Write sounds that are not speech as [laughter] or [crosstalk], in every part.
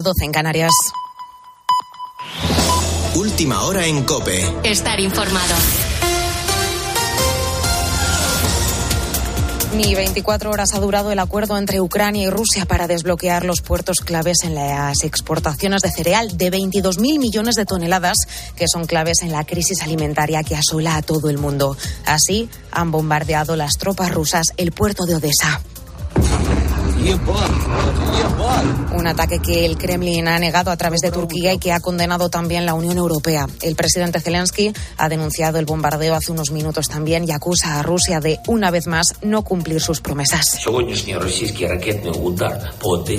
12 en Canarias. Última hora en Cope. Estar informado. Ni 24 horas ha durado el acuerdo entre Ucrania y Rusia para desbloquear los puertos claves en las exportaciones de cereal de 22.000 millones de toneladas que son claves en la crisis alimentaria que asola a todo el mundo. Así han bombardeado las tropas rusas el puerto de Odessa. Un ataque que el Kremlin ha negado a través de Turquía y que ha condenado también la Unión Europea. El presidente Zelensky ha denunciado el bombardeo hace unos minutos también y acusa a Rusia de, una vez más, no cumplir sus promesas.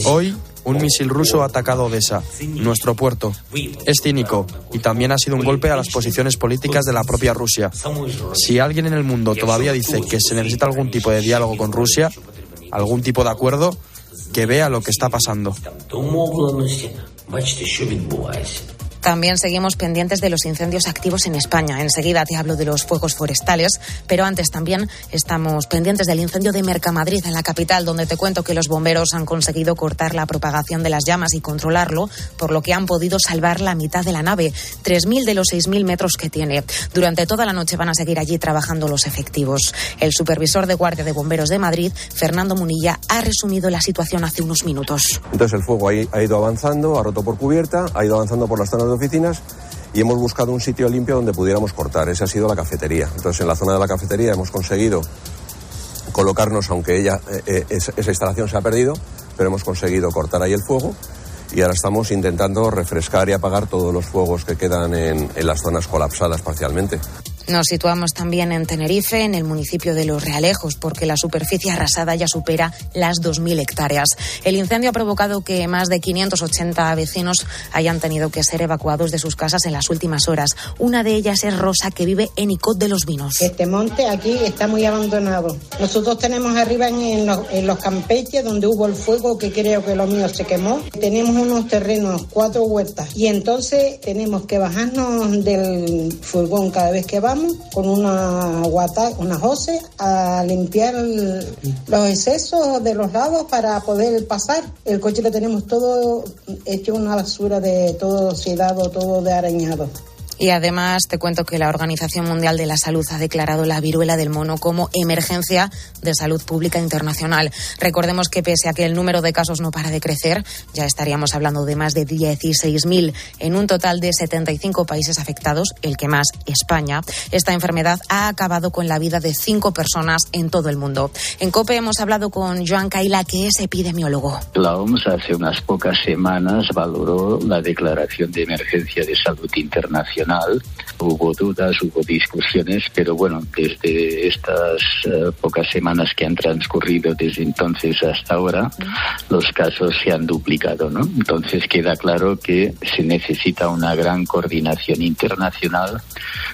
Hoy, un misil ruso ha atacado Odessa, nuestro puerto. Es cínico y también ha sido un golpe a las posiciones políticas de la propia Rusia. Si alguien en el mundo todavía dice que se necesita algún tipo de diálogo con Rusia, algún tipo de acuerdo, que vea lo que está pasando. También seguimos pendientes de los incendios activos en España. Enseguida te hablo de los fuegos forestales, pero antes también estamos pendientes del incendio de Mercamadrid en la capital, donde te cuento que los bomberos han conseguido cortar la propagación de las llamas y controlarlo, por lo que han podido salvar la mitad de la nave, 3.000 de los 6.000 metros que tiene. Durante toda la noche van a seguir allí trabajando los efectivos. El supervisor de Guardia de Bomberos de Madrid, Fernando Munilla, ha resumido la situación hace unos minutos. Entonces el fuego ha ido avanzando, ha roto por cubierta, ha ido avanzando por las zonas de oficinas y hemos buscado un sitio limpio donde pudiéramos cortar. Esa ha sido la cafetería. Entonces, en la zona de la cafetería hemos conseguido colocarnos, aunque ella, eh, esa, esa instalación se ha perdido, pero hemos conseguido cortar ahí el fuego y ahora estamos intentando refrescar y apagar todos los fuegos que quedan en las zonas colapsadas parcialmente. Nos situamos también en Tenerife, en el municipio de Los Realejos, porque la superficie arrasada ya supera las 2.000 hectáreas. El incendio ha provocado que más de 580 vecinos hayan tenido que ser evacuados de sus casas en las últimas horas. Una de ellas es Rosa, que vive en Icot de los Vinos. Este monte aquí está muy abandonado. Nosotros tenemos arriba en los, en los campeches, donde hubo el fuego, que creo que lo mío se quemó. Tenemos unos terrenos, cuatro huertas, y entonces tenemos que bajarnos del furgón cada vez que vamos con una guata, una jose a limpiar los excesos de los lados para poder pasar. El coche lo tenemos todo hecho una basura de todo oxidado, todo de arañado. Y además te cuento que la Organización Mundial de la Salud ha declarado la viruela del mono como emergencia de salud pública internacional. Recordemos que pese a que el número de casos no para de crecer, ya estaríamos hablando de más de 16.000 en un total de 75 países afectados, el que más España. Esta enfermedad ha acabado con la vida de cinco personas en todo el mundo. En COPE hemos hablado con Joan Caila, que es epidemiólogo. La OMS hace unas pocas semanas valoró la declaración de emergencia de salud internacional Hubo dudas, hubo discusiones, pero bueno, desde estas uh, pocas semanas que han transcurrido desde entonces hasta ahora, los casos se han duplicado, ¿no? Entonces queda claro que se necesita una gran coordinación internacional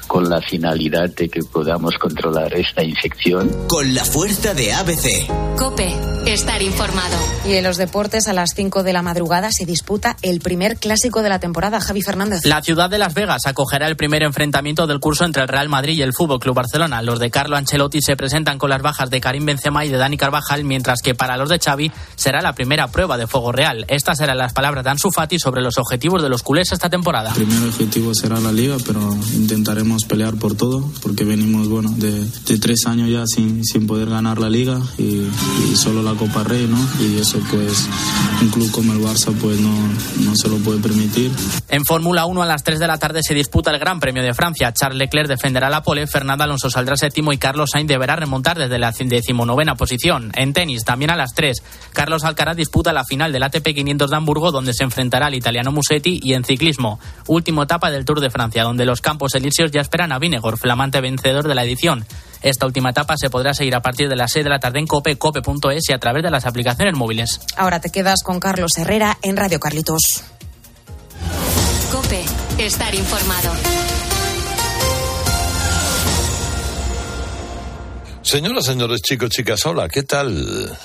con la finalidad de que podamos controlar esta infección. Con la fuerza de ABC. Cope, estar informado. Y en los deportes, a las 5 de la madrugada se disputa el primer clásico de la temporada. Javi Fernández. La ciudad de Las Vegas acogerá el primer enfrentamiento del curso entre el Real Madrid y el Fútbol Club Barcelona. Los de Carlo Ancelotti se presentan con las bajas de Karim Benzema y de Dani Carvajal, mientras que para los de Xavi será la primera prueba de fuego real. Estas serán las palabras de Ansu Fati sobre los objetivos de los culés esta temporada. El primer objetivo será la liga, pero intentaremos pelear por todo, porque venimos bueno de, de tres años ya sin, sin poder ganar la liga y, y, solo la Copa Rey, ¿no? Y eso pues un club como el Barça pues no, no se lo puede permitir. En Fórmula 1 a las 3 de la tarde se disputa el Gran Premio de Francia. Charles Leclerc defenderá la pole, Fernando Alonso saldrá séptimo y Carlos Sainz deberá remontar desde la decimonovena posición. En tenis, también a las 3, Carlos Alcaraz disputa la final del ATP 500 de Hamburgo, donde se enfrentará al italiano Musetti, y en ciclismo, última etapa del Tour de Francia, donde los campos elíseos ya esperan a Vinegor, flamante vencedor de la edición. Esta última etapa se podrá seguir a partir de las 6 de la tarde en COPE, cope.es y a través de las aplicaciones móviles. Ahora te quedas con Carlos Herrera en Radio Carlitos. COPE, estar informado. Señoras, señores, chicos, chicas, hola, ¿qué tal?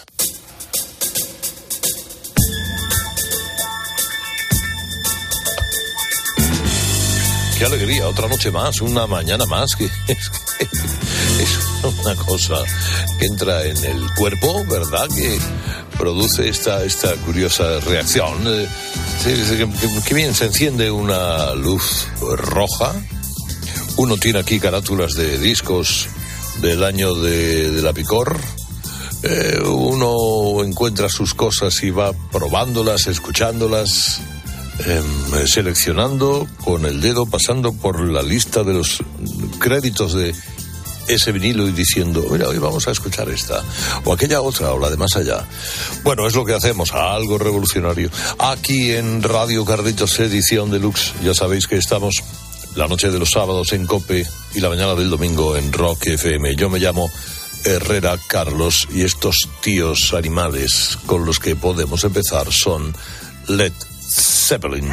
Qué alegría, otra noche más, una mañana más, [laughs] es, una cosa que entra en el cuerpo, ¿verdad? Que produce esta, esta curiosa reacción. Que bien se enciende una luz roja. Uno tiene aquí carátulas de discos del año de, la picor. Eh, uno encuentra sus cosas y va probándolas, escuchándolas, em, seleccionando con el dedo, pasando por la lista de los créditos de ese vinilo y diciendo, mira, hoy vamos a escuchar esta, o aquella otra, o la de más allá. Bueno, es lo que hacemos, algo revolucionario. Aquí en Radio Carditos Edición Deluxe, ya sabéis que estamos la noche de los sábados en Cope y la mañana del domingo en Rock FM. Yo me llamo Herrera Carlos y estos tíos animales con los que podemos empezar son Led Zeppelin.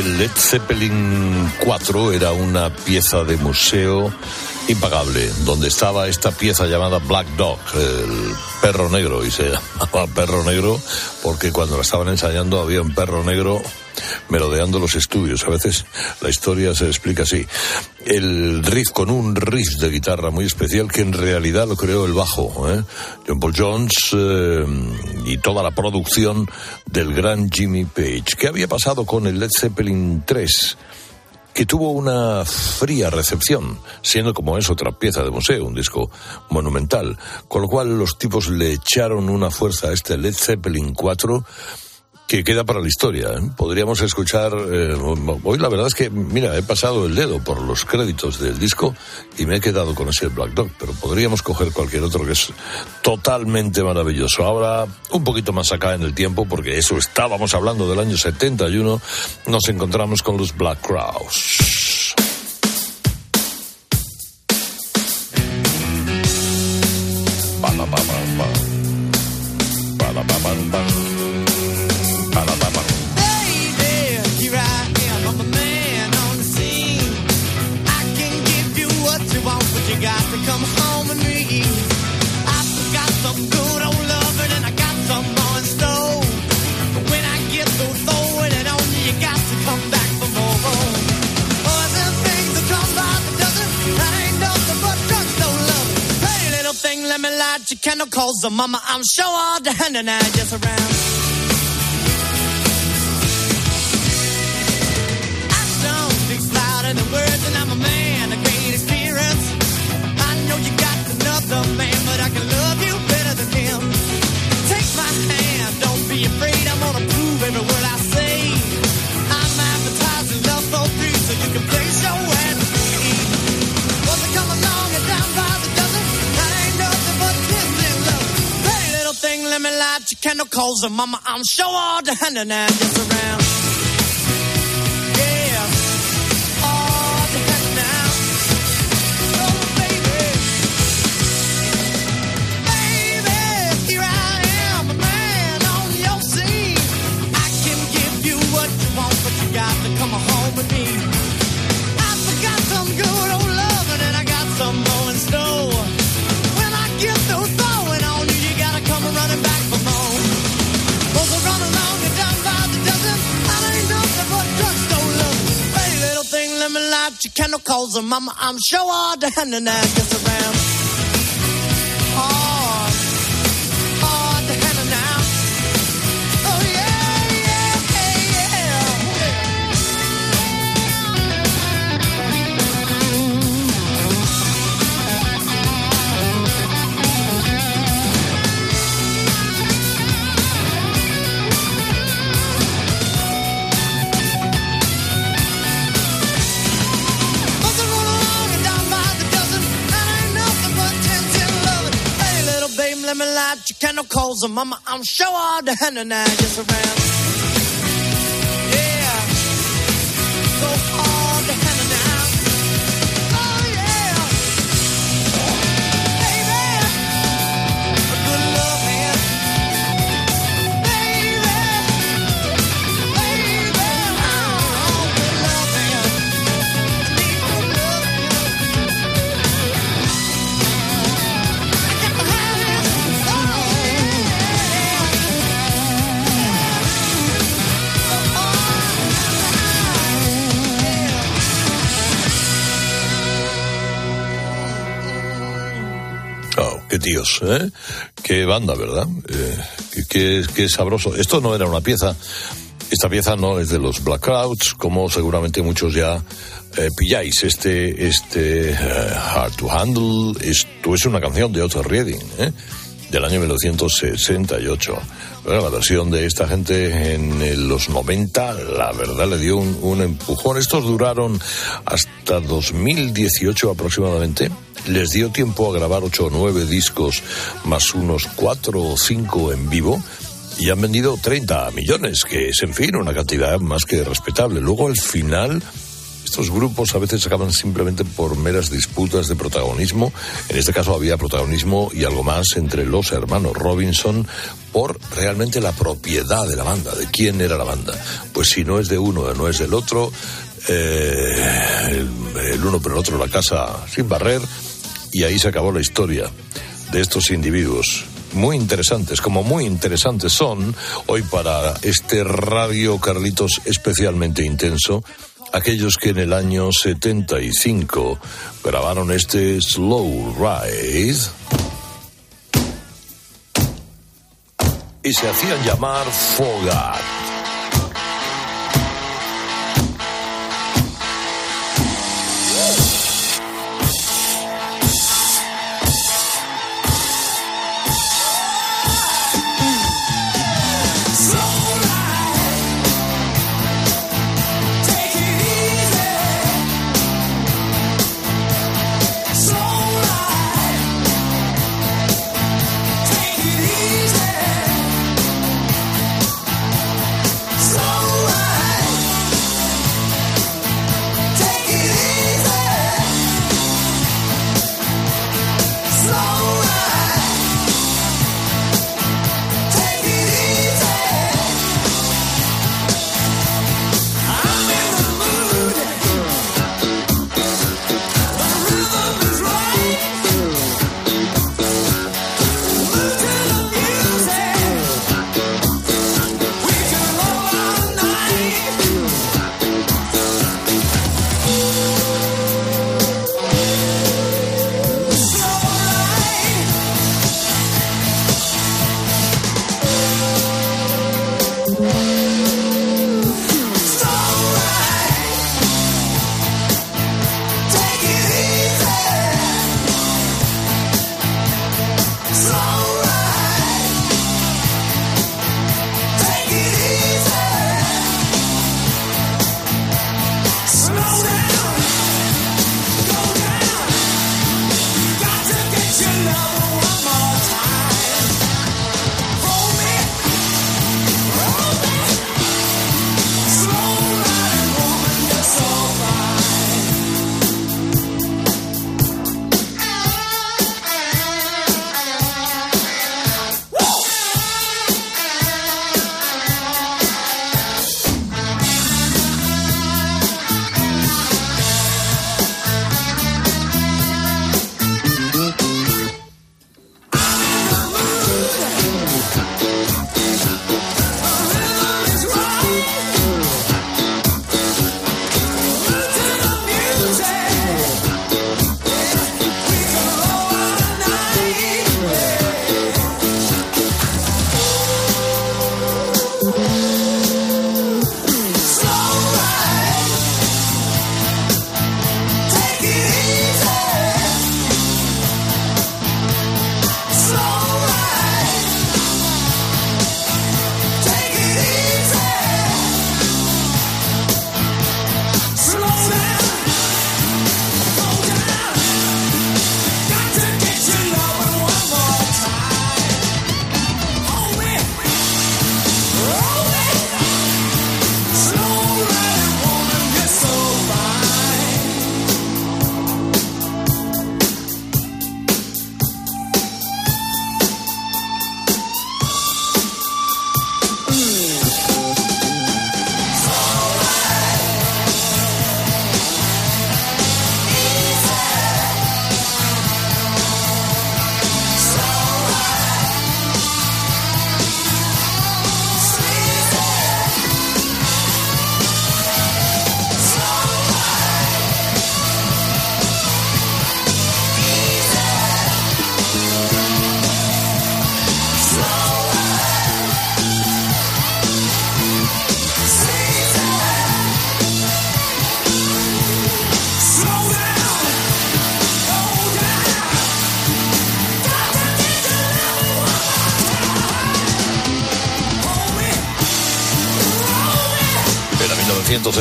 Aquel Led Zeppelin 4 era una pieza de museo impagable, donde estaba esta pieza llamada Black Dog, el perro negro, y se [laughs] llamaba perro negro porque cuando la estaban ensayando había un perro negro merodeando los estudios. A veces la historia se explica así. El riff con un riff de guitarra muy especial que en realidad lo creó el bajo. ¿eh? John Paul Jones eh, y toda la producción del gran Jimmy Page. ¿Qué había pasado con el Led Zeppelin 3? que tuvo una fría recepción, siendo como es otra pieza de museo, un disco monumental, con lo cual los tipos le echaron una fuerza a este Led Zeppelin 4 que queda para la historia. ¿eh? Podríamos escuchar. Eh, hoy la verdad es que, mira, he pasado el dedo por los créditos del disco y me he quedado con ese Black Dog, pero podríamos coger cualquier otro que es totalmente maravilloso. Ahora, un poquito más acá en el tiempo, porque eso estábamos hablando del año 71, nos encontramos con los Black Crowes. Cause mama, I'm sure all the hand and I just around. Kendall calls her mama. I'm sure all the hand and just around. no and mama, I'm sure all down and I guess around. Kendall calls her mama. I'm sure all the henna now just around. Tíos, ¿eh? Qué banda, ¿verdad? Eh, qué, qué- sabroso. Esto no era una pieza. Esta pieza no es de los Black Crowds, como seguramente muchos ya eh, pilláis. Este, este eh, Hard to Handle, esto es una canción de Otto Reading, ¿eh? del año 1968. Bueno, la versión de esta gente en los 90, la verdad, le dio un, un empujón. Estos duraron hasta 2018 aproximadamente. Les dio tiempo a grabar 8 o 9 discos, más unos 4 o 5 en vivo. Y han vendido 30 millones, que es, en fin, una cantidad más que respetable. Luego, al final, Estos grupos a veces acaban simplemente por meras disputas de protagonismo. En este caso había protagonismo y algo más entre los hermanos Robinson por realmente la propiedad de la banda, de quién era la banda. Pues si no es de uno, no es del otro, eh, el, el uno por el otro la casa sin barrer y ahí se acabó la historia de estos individuos. Muy interesantes, como muy interesantes son hoy para este radio Carlitos especialmente intenso, aquellos que en el año 75 grabaron este Slow Ride y se hacían llamar Fogat.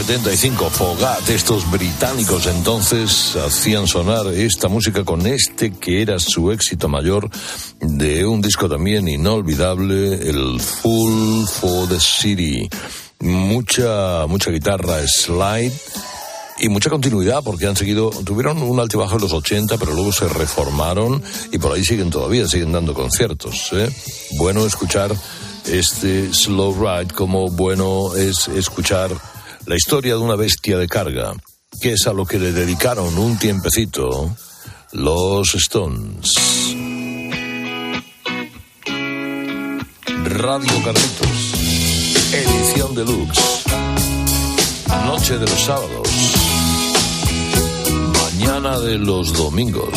75. Fogat, estos británicos entonces hacían sonar esta música con este que era su éxito mayor de un disco también inolvidable, el Full for the City. Mucha, mucha guitarra slide y mucha continuidad porque han seguido, tuvieron un altibajo en los 80, pero luego se reformaron y por ahí siguen todavía, siguen dando conciertos. ¿eh? Bueno escuchar este slow ride, como bueno es escuchar la historia de una bestia de carga, que es a lo que le dedicaron un tiempecito los Stones. Radio Carlitos, edición deluxe, noche de los sábados, mañana de los domingos.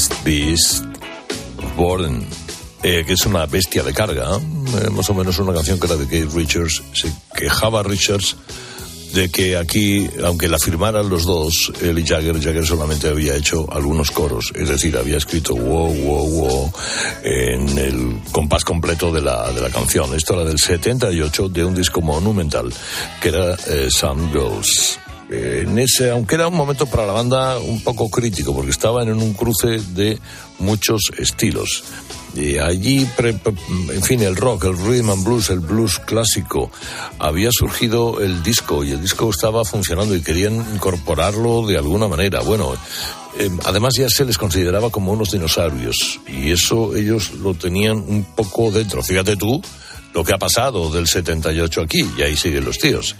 Is This Born? Eh, que es una bestia de carga, eh, más o menos una canción que era de Keith Richards. Se quejaba Richards de que aquí, aunque la firmaran los dos, él Jagger, Jagger solamente había hecho algunos coros, es decir, había escrito wow, wow, wow en el compás completo de la, de la canción. Esto era del 78 de un disco monumental que era eh, Some Girls en ese, aunque era un momento para la banda un poco crítico, porque estaban en un cruce de muchos estilos. Allí, en fin, el rock, el rhythm and blues, el blues clásico, había surgido el disco y el disco estaba funcionando y querían incorporarlo de alguna manera. Bueno, eh, además ya se les consideraba como unos dinosaurios y eso ellos lo tenían un poco dentro. Fíjate tú lo que ha pasado del 78 aquí y ahí siguen los tíos.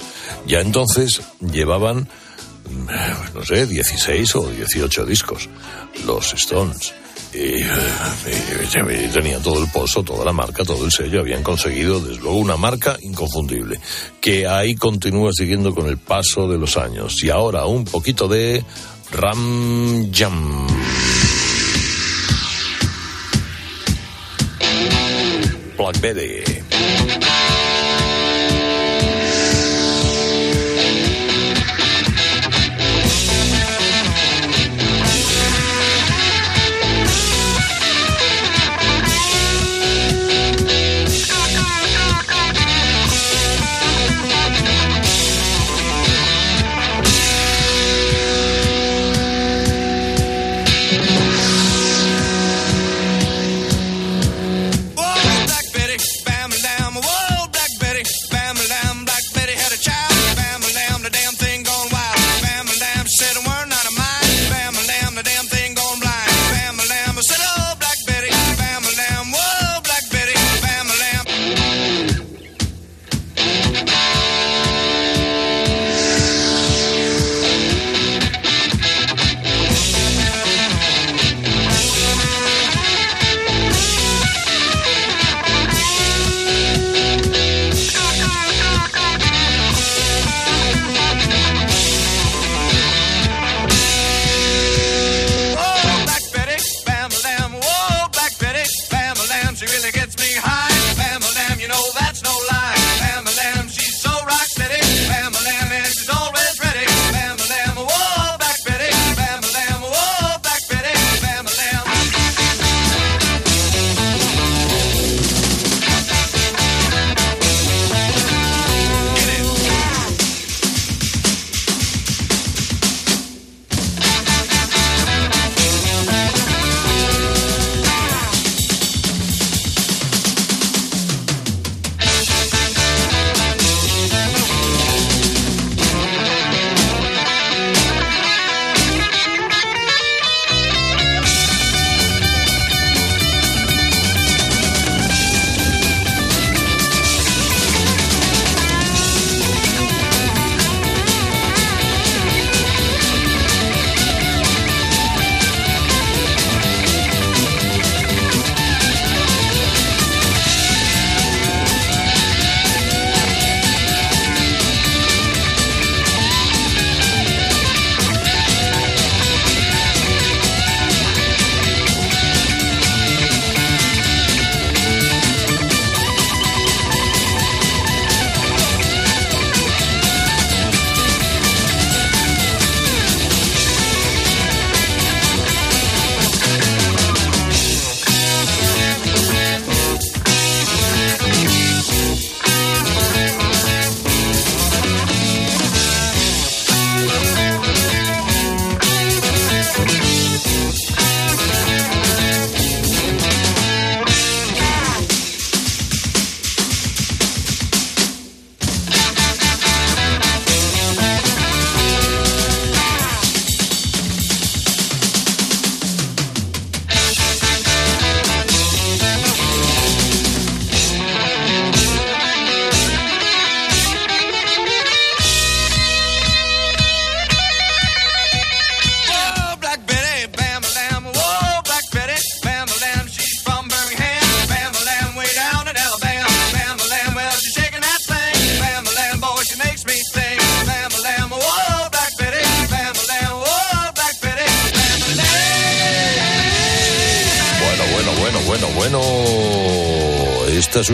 Ya entonces llevaban, mm, no sé, 16 o 18 discos, los Stones. Y, eh, y tenían todo el pozo, toda la marca, todo el sello, habían conseguido desde luego una marca inconfundible, que ahí continúa siguiendo con el paso de los años. Y ahora un poquito de Ram Jam. Blackberry. Thank you.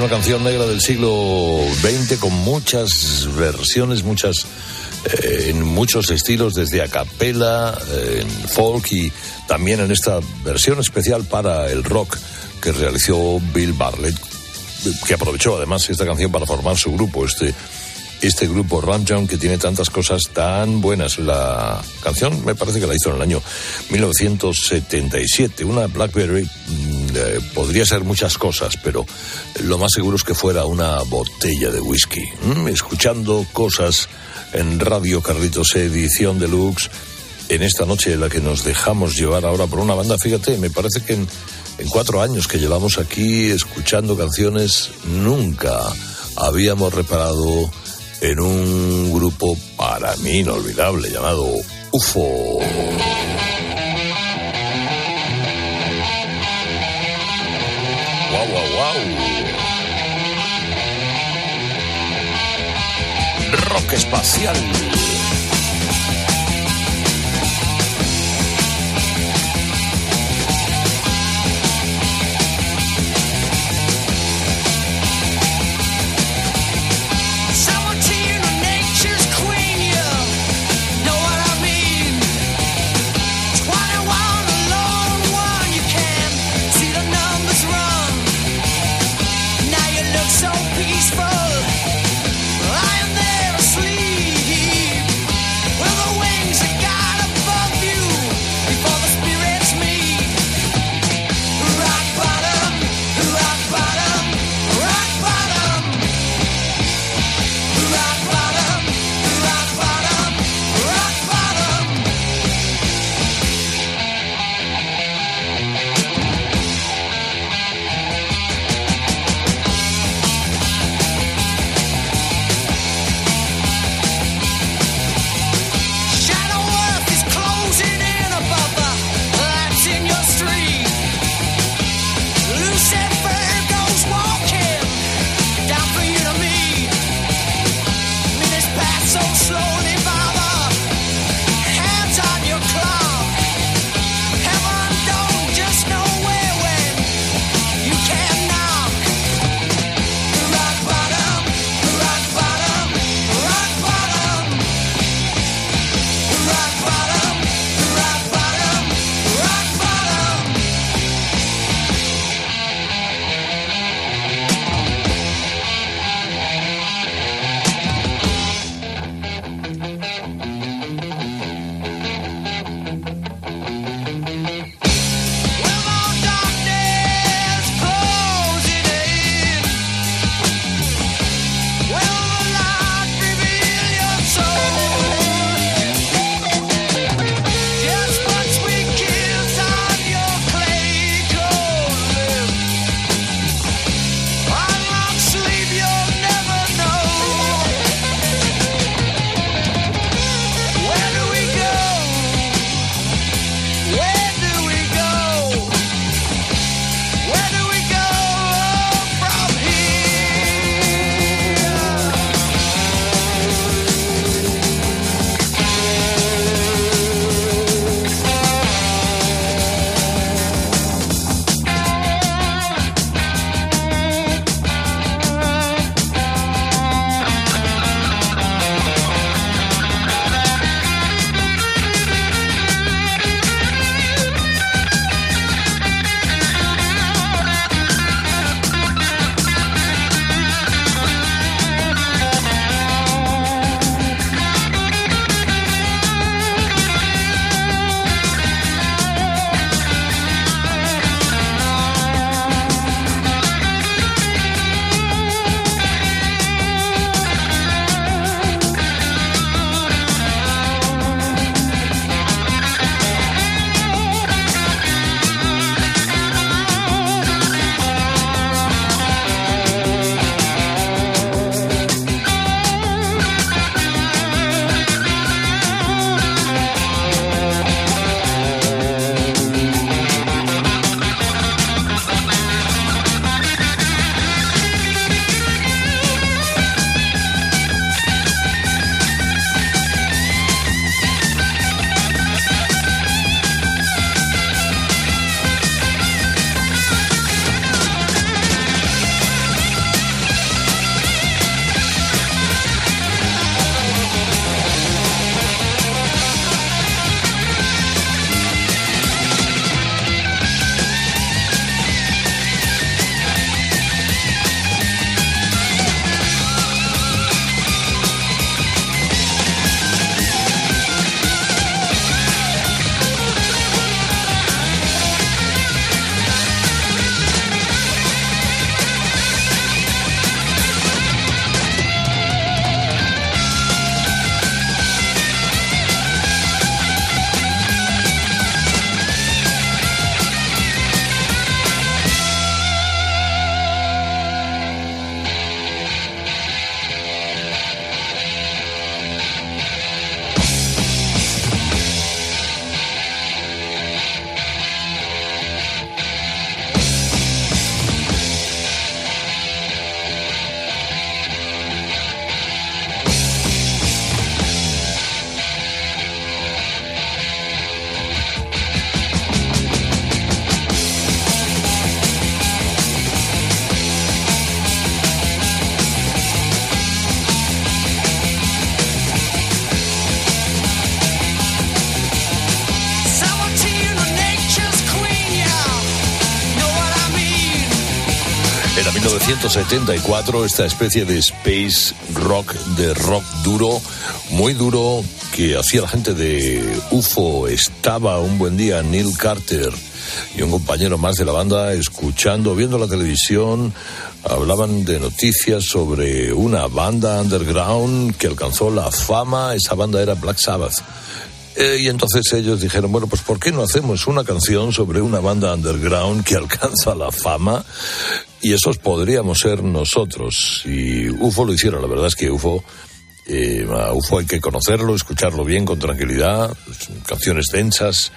Una canción negra del siglo XX con muchas versiones, muchas eh, en muchos estilos, desde a capela, eh, en folk y también en esta versión especial para el rock que realizó Bill Bartlett, que aprovechó además esta canción para formar su grupo, este este grupo Ramjon que tiene tantas cosas tan buenas. La canción me parece que la hizo en el año 1977. Una Blackberry mm, eh, podría ser muchas cosas, pero lo más seguro es que fuera una botella de whisky. Mm, escuchando cosas en Radio Carlitos Edición Deluxe en esta noche en la que nos dejamos llevar ahora por una banda. Fíjate, me parece que en, en cuatro años que llevamos aquí escuchando canciones nunca habíamos reparado en un grupo para mí inolvidable llamado UFO. Rock espacial. 1974, esta especie de space rock, de rock duro, muy duro, que hacía la gente de UFO. Estaba un buen día Neil Carter y un compañero más de la banda escuchando, viendo la televisión, hablaban de noticias sobre una banda underground que alcanzó la fama, esa banda era Black Sabbath. Eh, y entonces ellos dijeron, bueno, pues ¿por qué no hacemos una canción sobre una banda underground que alcanza la fama? Y esos podríamos ser nosotros. Y UFO lo hicieron, la verdad es que UFO... Eh, UFO hay que conocerlo, escucharlo bien, con tranquilidad, canciones densas,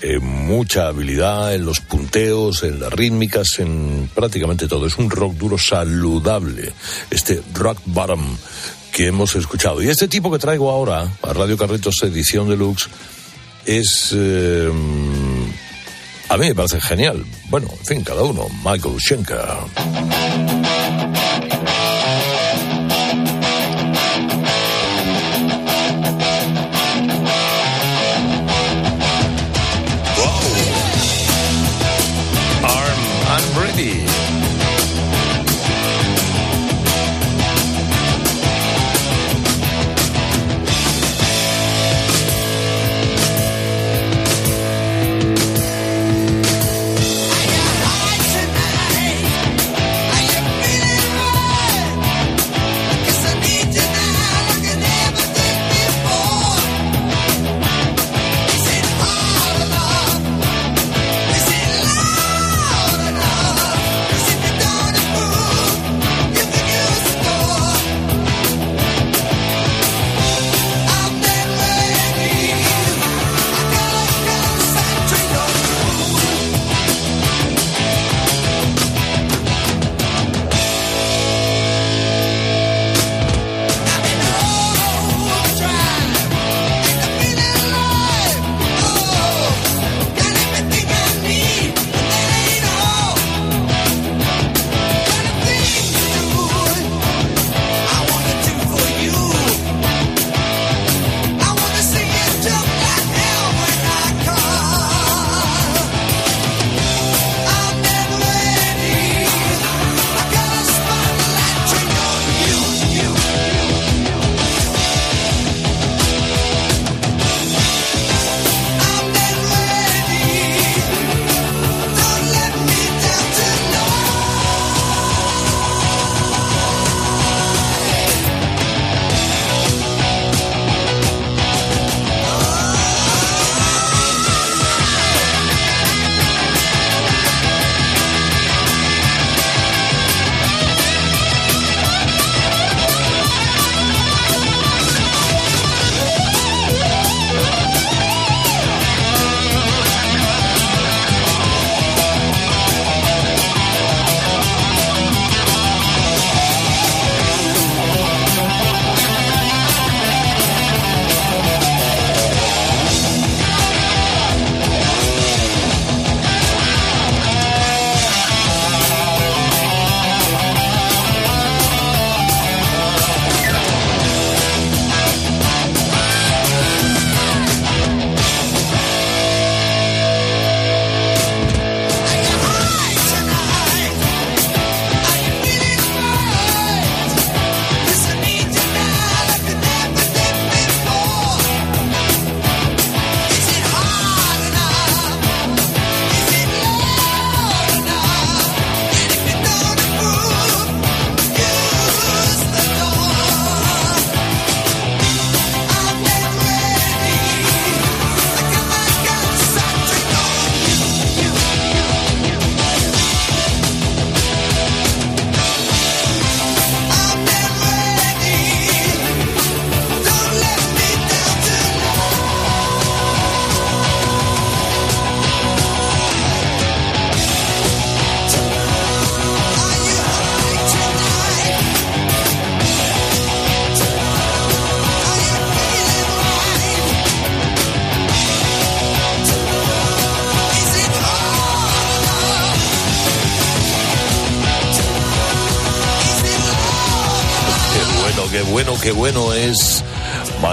eh, mucha habilidad en los punteos, en las rítmicas, en prácticamente todo. Es un rock duro saludable, este rock bottom que hemos escuchado. Y este tipo que traigo ahora a Radio Carritos Edición Deluxe es... eh, a mí me parece genial. Bueno, en fin, cada uno. Michael Schenker.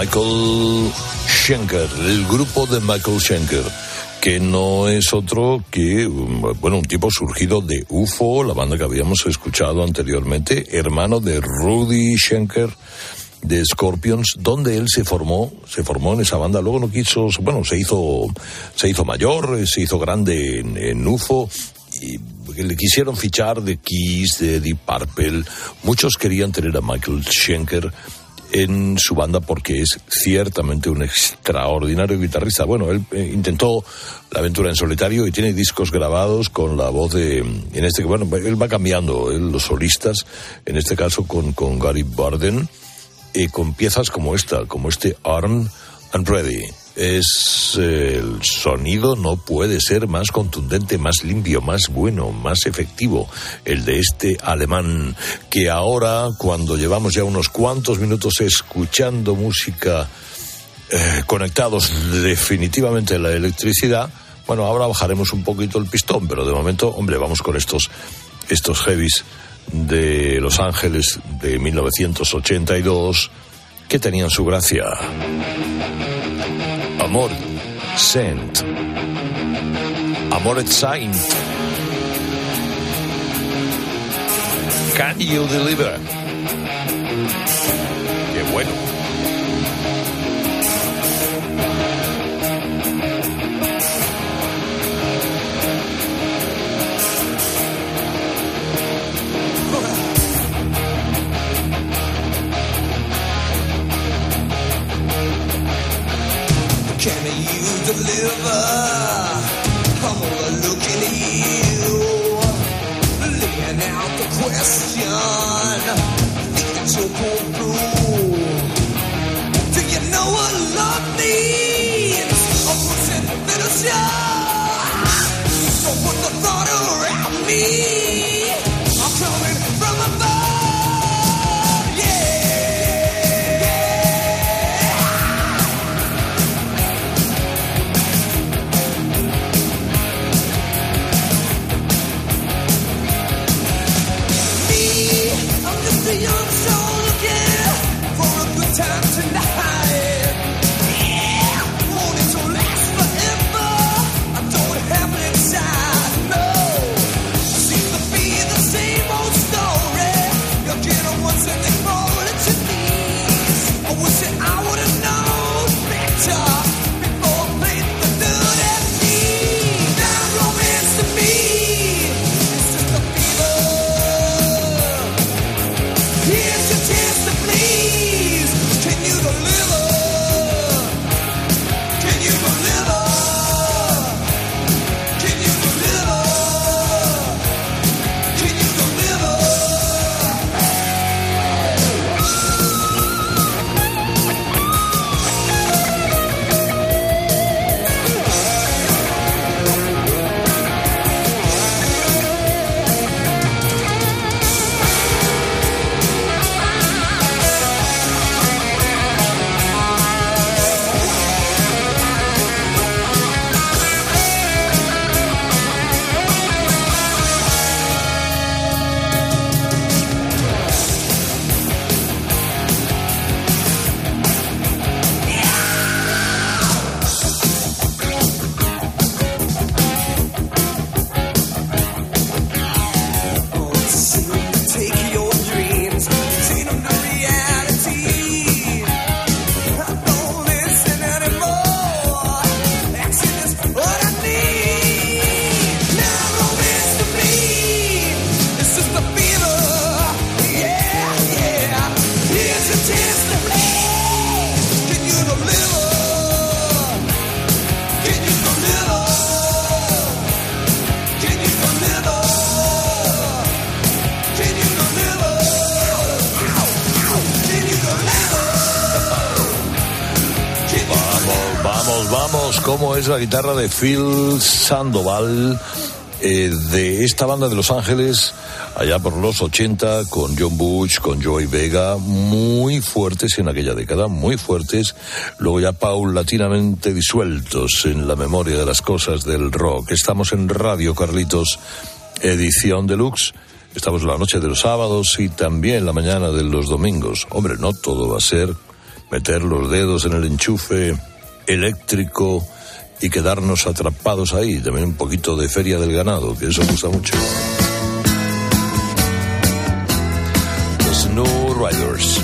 Michael Schenker, el grupo de Michael Schenker. que no es otro que, um, bueno, un tipo surgido de UFO, la banda que habíamos escuchado anteriormente, hermano de Rudy Schenker de Scorpions, donde él se formó, se formó en esa banda, luego no quiso, bueno, se hizo, se hizo mayor, eh, se hizo grande en, UFO, y le quisieron fichar de Kiss, de Deep Purple, muchos querían tener a Michael Schenker en su banda porque es ciertamente un extraordinario guitarrista. Bueno, él eh, intentó la aventura en solitario y tiene discos grabados con la voz de, en este, bueno, él va cambiando, él, los solistas, en este caso con, con Gary Barden, y con piezas como esta, como este Arm and Ready. Es el sonido no puede ser más contundente, más limpio, más bueno, más efectivo el de este alemán que ahora cuando llevamos ya unos cuantos minutos escuchando música eh, conectados definitivamente a la electricidad, bueno, ahora bajaremos un poquito el pistón, pero de momento, hombre, vamos con estos estos heavies de Los Ángeles de 1982 que tenían su gracia. Amor Saint. Amor Saint. Can you deliver? Qué bueno. Can you deliver? I'm overlooking you, laying out the question. The answer won't blue. Do you know what love means? Or what's in the middle? Or what the thought around me? ¿Cómo es la guitarra de Phil Sandoval eh, de esta banda de Los Ángeles allá por los 80 con John Bush, con Joey Vega, muy fuertes en aquella década, muy fuertes, luego ya paulatinamente disueltos en la memoria de las cosas del rock. Estamos en Radio Carlitos, edición deluxe. Estamos la noche de los sábados y también la mañana de los domingos. Hombre, no todo va a ser meter los dedos en el enchufe eléctrico y quedarnos atrapados ahí. También un poquito de feria del ganado, que eso gusta mucho. Los New Riders.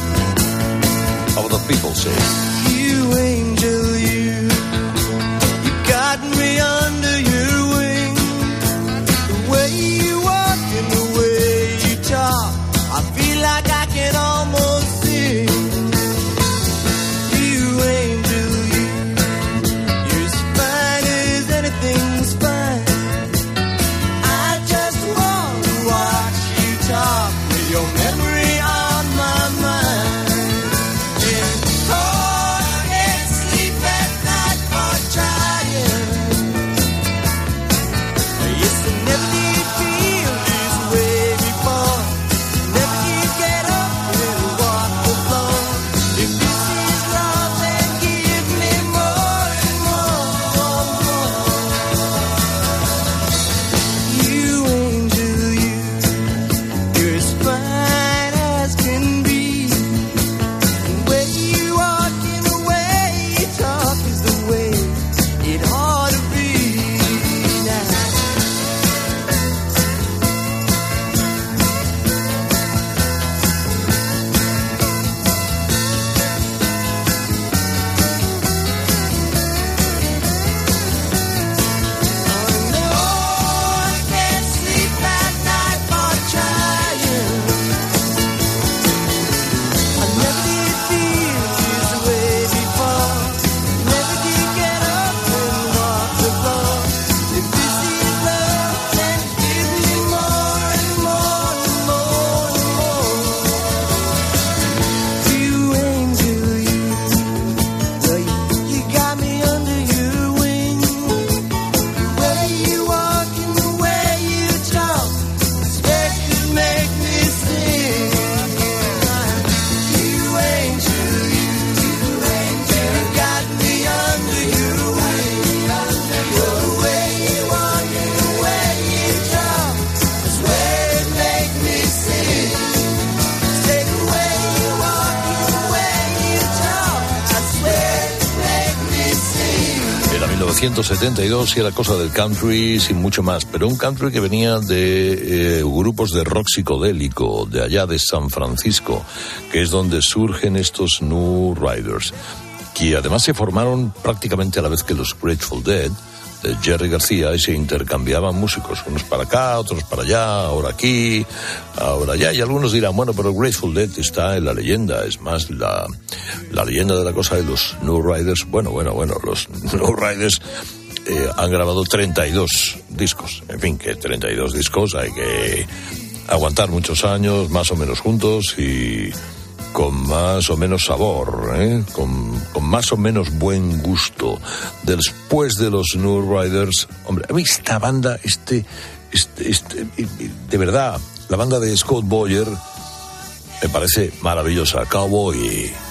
1972 y era cosa del country sin mucho más, pero un country que venía de eh, grupos de rock psicodélico de allá de San Francisco, que es donde surgen estos New Riders, que además se formaron prácticamente a la vez que los Grateful Dead de Jerry García y se intercambiaban músicos, unos para acá, otros para allá, ahora aquí, ahora allá, y algunos dirán, bueno, pero Grateful Dead está en la leyenda, es más la, la leyenda de la cosa de los New Riders, bueno, bueno, bueno, los [laughs] New Riders eh, han grabado 32 discos, en fin, que 32 discos hay que aguantar muchos años, más o menos juntos y con más o menos sabor, ¿eh? con, con más o menos buen gusto. Después de los New Riders, hombre, a mí esta banda, este, este, este, de verdad, la banda de Scott Boyer me parece maravillosa. Cowboy.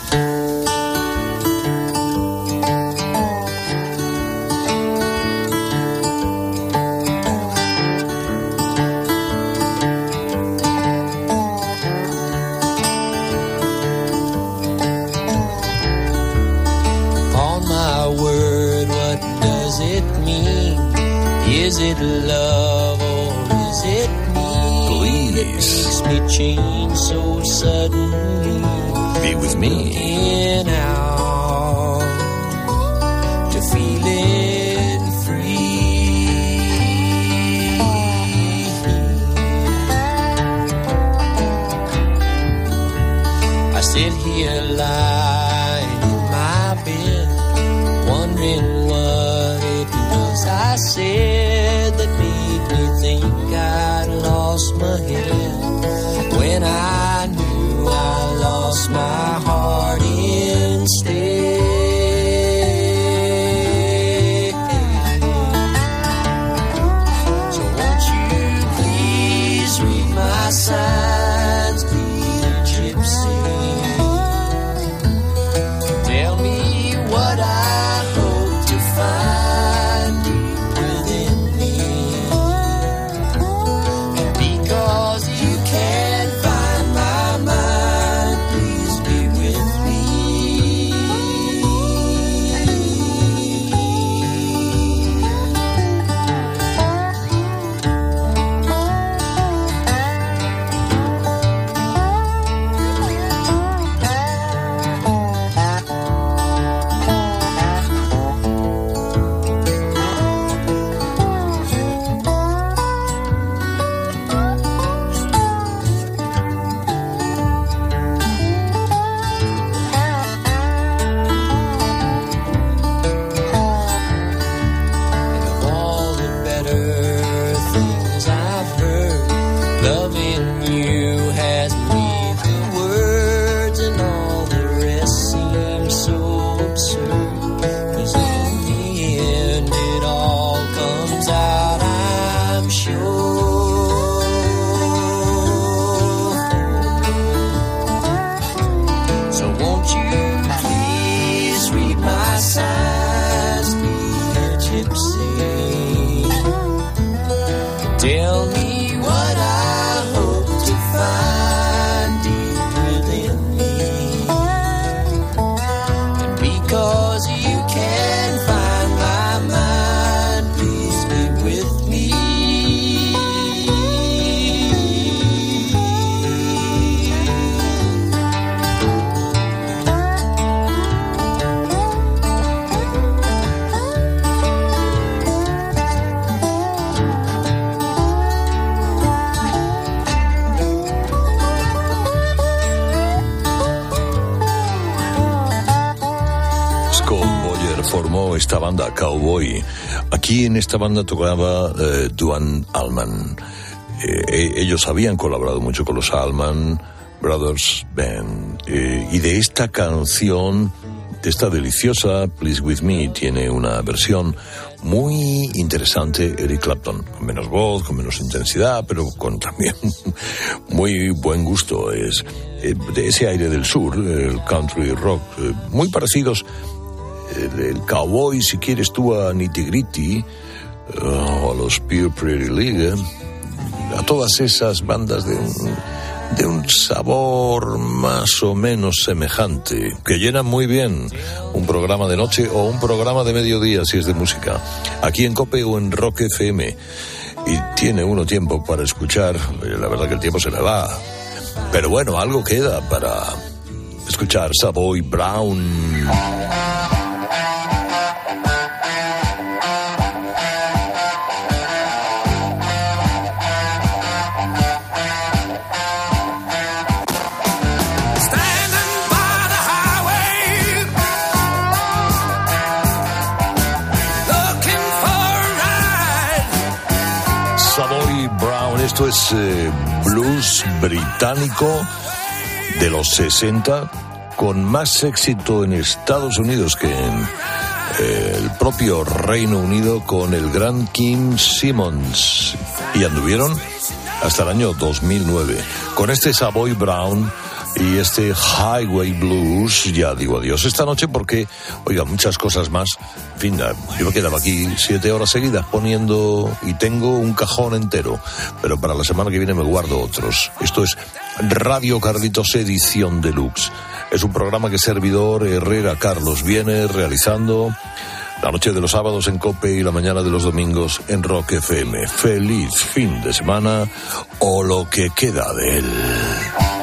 Formó esta banda, Cowboy. Aquí en esta banda tocaba eh, Duane Allman. Eh, ellos habían colaborado mucho con los Allman Brothers Band. Eh, y de esta canción, de esta deliciosa Please With Me, tiene una versión muy interesante Eric Clapton, con menos voz, con menos intensidad, pero con también [laughs] muy buen gusto. Es eh, de ese aire del sur, el country rock, eh, muy parecidos. El, el cowboy, si quieres tú, a Nitty Gritty, eh, o a los Pure Pretty League, a todas esas bandas de un, de un sabor más o menos semejante, que llenan muy bien un programa de noche o un programa de mediodía si es de música, aquí en Cope o en Rock FM. Y tiene uno tiempo para escuchar, la verdad que el tiempo se le va. Pero bueno, algo queda para escuchar Savoy Brown. Brown, esto es eh, blues británico de los 60, con más éxito en Estados Unidos que en eh, el propio Reino Unido con el gran Kim Simmons. Y anduvieron hasta el año 2009. Con este Savoy Brown y este Highway Blues, ya digo adiós esta noche porque, oiga, muchas cosas más. En fin, yo me quedaba aquí siete horas seguidas poniendo y tengo un cajón entero, pero para la semana que viene me guardo otros. Esto es Radio Carlitos Edición Deluxe. Es un programa que servidor Herrera Carlos viene realizando la noche de los sábados en Cope y la mañana de los domingos en Rock FM. Feliz fin de semana o lo que queda de él.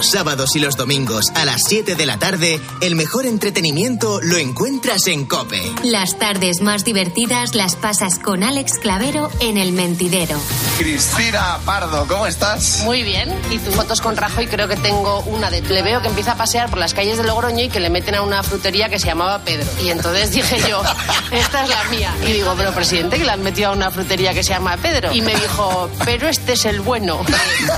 Los sábados y los domingos a las 7 de la tarde, el mejor entretenimiento lo encuentras en Cope. Las tardes más divertidas las pasas con Alex Clavero en El Mentidero. Cristina Pardo, ¿cómo estás? Muy bien. Y tú fotos con Rajoy creo que tengo una de... Le veo que empieza a pasear por las calles de Logroño y que le meten a una frutería que se llamaba Pedro. Y entonces [laughs] dije yo, esta es la mía. Y digo, pero presidente, que le han metido a una frutería que se llama Pedro. Y me dijo, pero este es el bueno.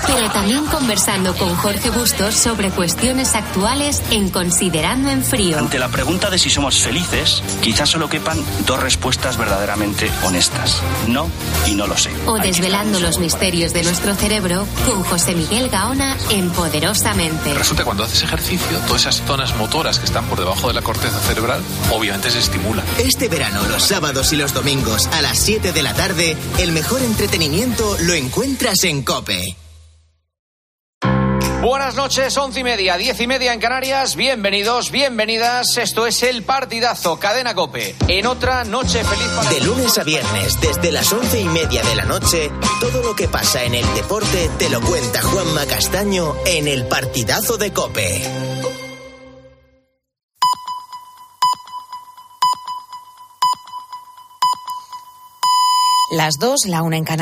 Pero también conversando con Jorge Sobre cuestiones actuales en Considerando en Frío. Ante la pregunta de si somos felices, quizás solo quepan dos respuestas verdaderamente honestas. No y no lo sé. O desvelando los misterios de nuestro cerebro con José Miguel Gaona en Poderosamente. Resulta que cuando haces ejercicio, todas esas zonas motoras que están por debajo de la corteza cerebral, obviamente se estimulan. Este verano, los sábados y los domingos a las 7 de la tarde, el mejor entretenimiento lo encuentras en Cope. Buenas noches, once y media, diez y media en Canarias. Bienvenidos, bienvenidas. Esto es el partidazo Cadena Cope. En otra noche feliz para De lunes a viernes, desde las once y media de la noche, todo lo que pasa en el deporte te lo cuenta Juanma Castaño en el partidazo de Cope. Las dos, la una en Canarias.